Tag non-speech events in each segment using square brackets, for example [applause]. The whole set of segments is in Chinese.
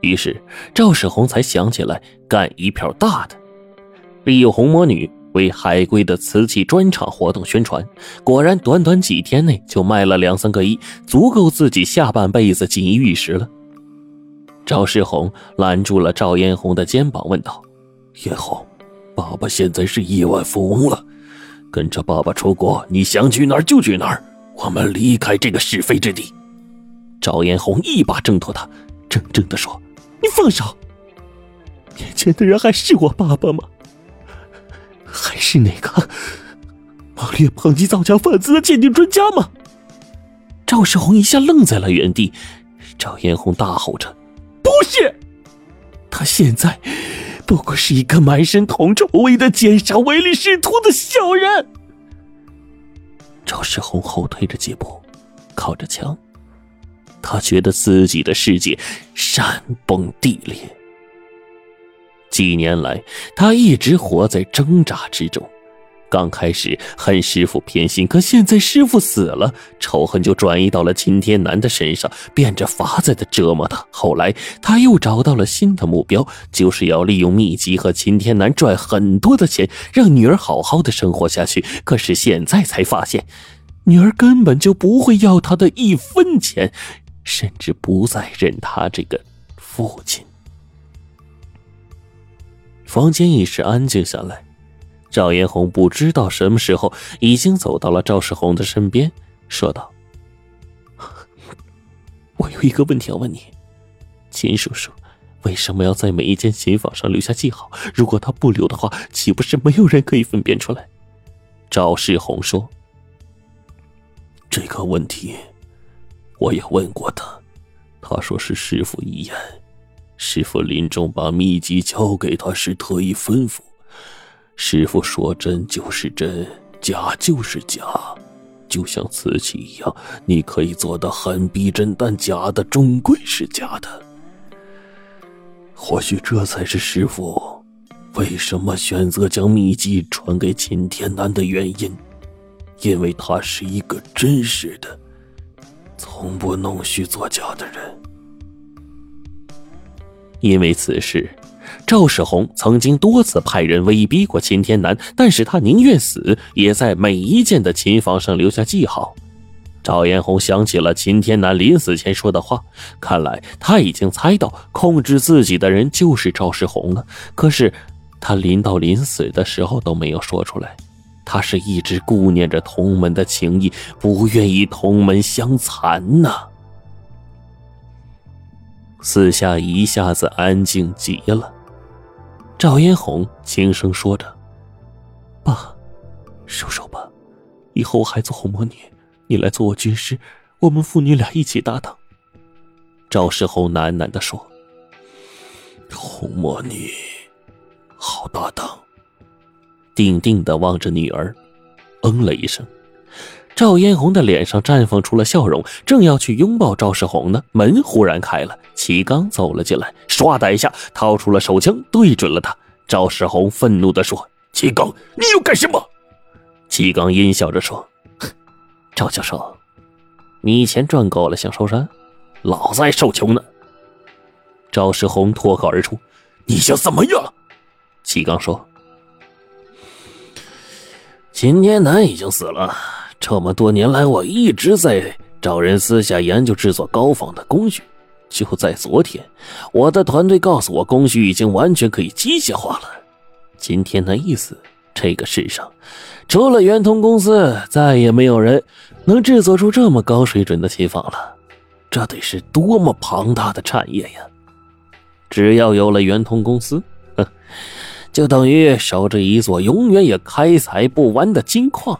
于是赵世宏才想起来干一票大的，利用红魔女为海归的瓷器专场活动宣传。果然，短短几天内就卖了两三个亿，足够自己下半辈子锦衣玉食了。赵世宏揽住了赵嫣红的肩膀，问道：“嫣红，爸爸现在是亿万富翁了，跟着爸爸出国，你想去哪儿就去哪儿。我们离开这个是非之地。”赵嫣红一把挣脱他，怔怔地说：“你放手！面前的人还是我爸爸吗？还是那个猛烈抨击造假贩子的鉴定专家吗？”赵世宏一下愣在了原地。赵嫣红大吼着：“不是！他现在不过是一个满身铜臭味的奸商，唯利是图的小人。”赵世宏后退着几步，靠着墙。他觉得自己的世界山崩地裂。几年来，他一直活在挣扎之中。刚开始恨师傅偏心，可现在师傅死了，仇恨就转移到了秦天南的身上，变着法子的折磨他。后来，他又找到了新的目标，就是要利用秘籍和秦天南赚很多的钱，让女儿好好的生活下去。可是现在才发现，女儿根本就不会要他的一分钱。甚至不再认他这个父亲。房间一时安静下来，赵嫣红不知道什么时候已经走到了赵世宏的身边，说道：“我有一个问题要问你，秦叔叔为什么要在每一间琴房上留下记号？如果他不留的话，岂不是没有人可以分辨出来？”赵世宏说：“这个问题。”我也问过他，他说是师傅遗言。师傅临终把秘籍交给他时特意吩咐：师傅说真就是真，假就是假，就像瓷器一样，你可以做的很逼真，但假的终归是假的。或许这才是师傅为什么选择将秘籍传给秦天南的原因，因为他是一个真实的。从不弄虚作假的人，因为此事，赵世宏曾经多次派人威逼过秦天南，但是他宁愿死，也在每一件的琴房上留下记号。赵嫣红想起了秦天南临死前说的话，看来他已经猜到控制自己的人就是赵世宏了。可是，他临到临死的时候都没有说出来。他是一直顾念着同门的情谊，不愿意同门相残呐。四下一下子安静极了。赵嫣红轻声说着：“爸，收手吧，以后我还做红魔女，你来做我军师，我们父女俩一起搭档。”赵世宏喃喃的说：“红魔女，好搭档。”定定的望着女儿，嗯了一声。赵嫣红的脸上绽放出了笑容，正要去拥抱赵世宏呢，门忽然开了，齐刚走了进来，唰的一下掏出了手枪，对准了他。赵世宏愤怒的说：“齐刚，你要干什么？”齐刚阴笑着说：“赵教授，你钱赚够了想收山，老子还受穷呢。”赵世宏脱口而出：“你想怎么样？”齐刚说。秦天南已经死了，这么多年来，我一直在找人私下研究制作高仿的工序。就在昨天，我的团队告诉我，工序已经完全可以机械化了。今天南一死，这个世上除了圆通公司，再也没有人能制作出这么高水准的琴坊了。这得是多么庞大的产业呀！只要有了圆通公司，哼。就等于守着一座永远也开采不完的金矿。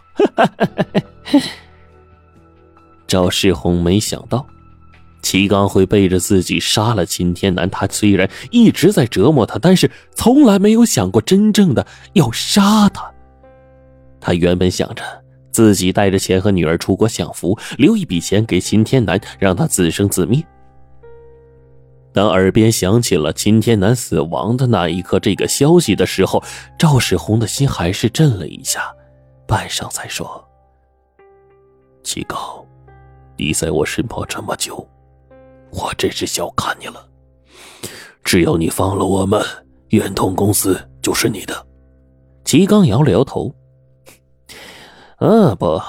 [laughs] 赵世宏没想到，齐刚会背着自己杀了秦天南。他虽然一直在折磨他，但是从来没有想过真正的要杀他。他原本想着自己带着钱和女儿出国享福，留一笔钱给秦天南，让他自生自灭。当耳边响起了秦天南死亡的那一刻，这个消息的时候，赵世宏的心还是震了一下，半晌才说：“齐高，你在我身旁这么久，我真是小看你了。只要你放了我们，远通公司就是你的。齐刚摇了摇头。嗯，不，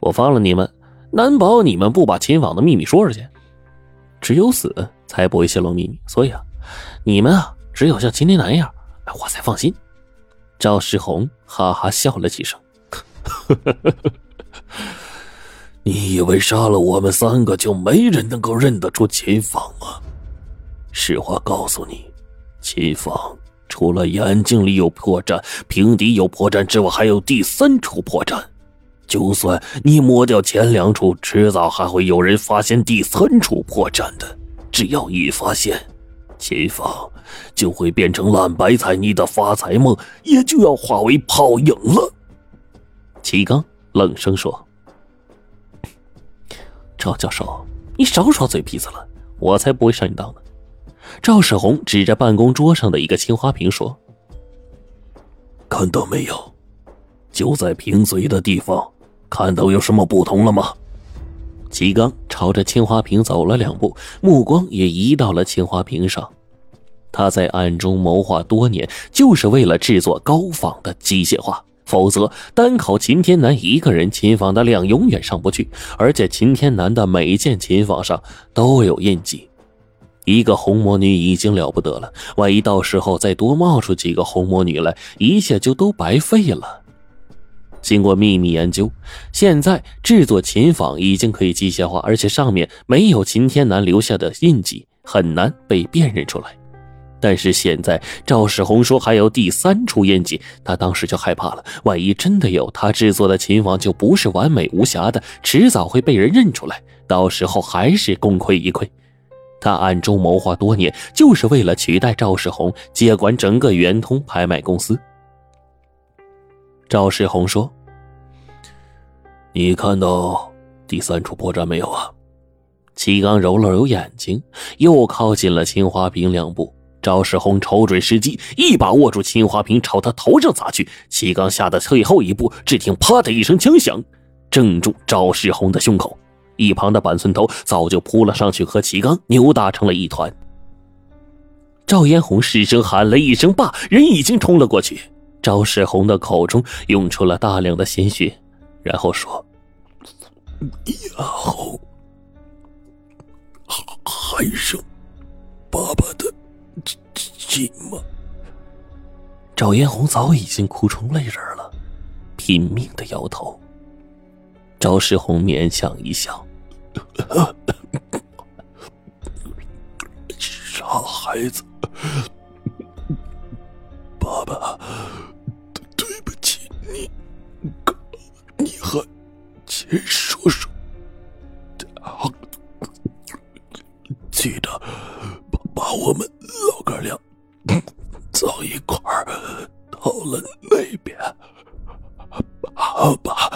我放了你们，难保你们不把秦网的秘密说出去。只有死才不会泄露秘密，所以啊，你们啊，只有像今天那样，我才放心。赵世宏哈哈笑了几声。[laughs] 你以为杀了我们三个就没人能够认得出秦放吗？实话告诉你，秦放除了眼睛里有破绽、平底有破绽之外，还有第三处破绽。就算你抹掉前两处，迟早还会有人发现第三处破绽的。只要一发现，秦芳就会变成烂白菜，你的发财梦也就要化为泡影了。齐刚冷声说：“赵教授，你少耍嘴皮子了，我才不会上你当呢。”赵世宏指着办公桌上的一个青花瓶说：“看到没有？就在瓶嘴的地方，看到有什么不同了吗？”齐刚朝着青花瓶走了两步，目光也移到了青花瓶上。他在暗中谋划多年，就是为了制作高仿的机械化。否则，单靠秦天南一个人，琴坊的量永远上不去。而且，秦天南的每件琴坊上都有印记。一个红魔女已经了不得了，万一到时候再多冒出几个红魔女来，一切就都白费了。经过秘密研究，现在制作琴坊已经可以机械化，而且上面没有秦天南留下的印记，很难被辨认出来。但是现在赵世宏说还有第三处印记，他当时就害怕了。万一真的有，他制作的琴坊就不是完美无瑕的，迟早会被人认出来，到时候还是功亏一篑。他暗中谋划多年，就是为了取代赵世宏接管整个圆通拍卖公司。赵世宏说：“你看到第三处破绽没有啊？”齐刚揉了揉眼睛，又靠近了青花瓶两步。赵世宏瞅准时机，一把握住青花瓶，朝他头上砸去。齐刚吓得退后一步，只听“啪”的一声枪响，正中赵世宏的胸口。一旁的板寸头早就扑了上去，和齐刚扭打成了一团。赵嫣红失声喊了一声“爸”，人已经冲了过去。赵世宏的口中涌出了大量的鲜血，然后说：“以后还剩爸爸的。”亲吗？赵艳红早已经哭成泪人了，拼命的摇头。赵世红勉强一笑：“傻孩子，爸爸秦叔叔，记得把我们老。”哥俩 [coughs] 葬一块儿到了那边，爸爸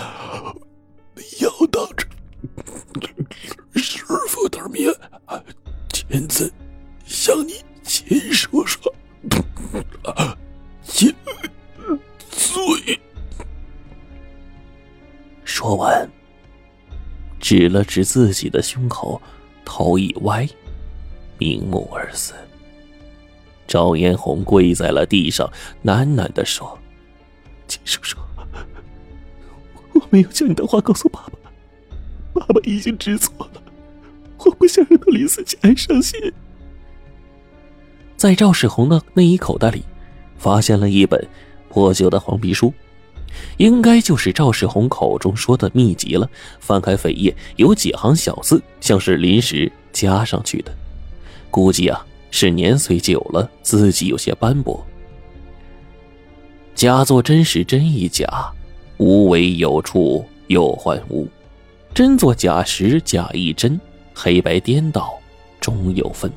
指了指自己的胸口，头一歪，瞑目而死。赵嫣红跪在了地上，喃喃的说：“秦叔叔，我没有将你的话告诉爸爸，爸爸已经知错了，我不想让他临死前伤心。”在赵世宏的内衣口袋里，发现了一本破旧的黄皮书，应该就是赵世宏口中说的秘籍了。翻开扉页，有几行小字，像是临时加上去的，估计啊。是年岁久了，字迹有些斑驳。假作真时真亦假，无为有处有还无；真作假时假亦真，黑白颠倒终有分。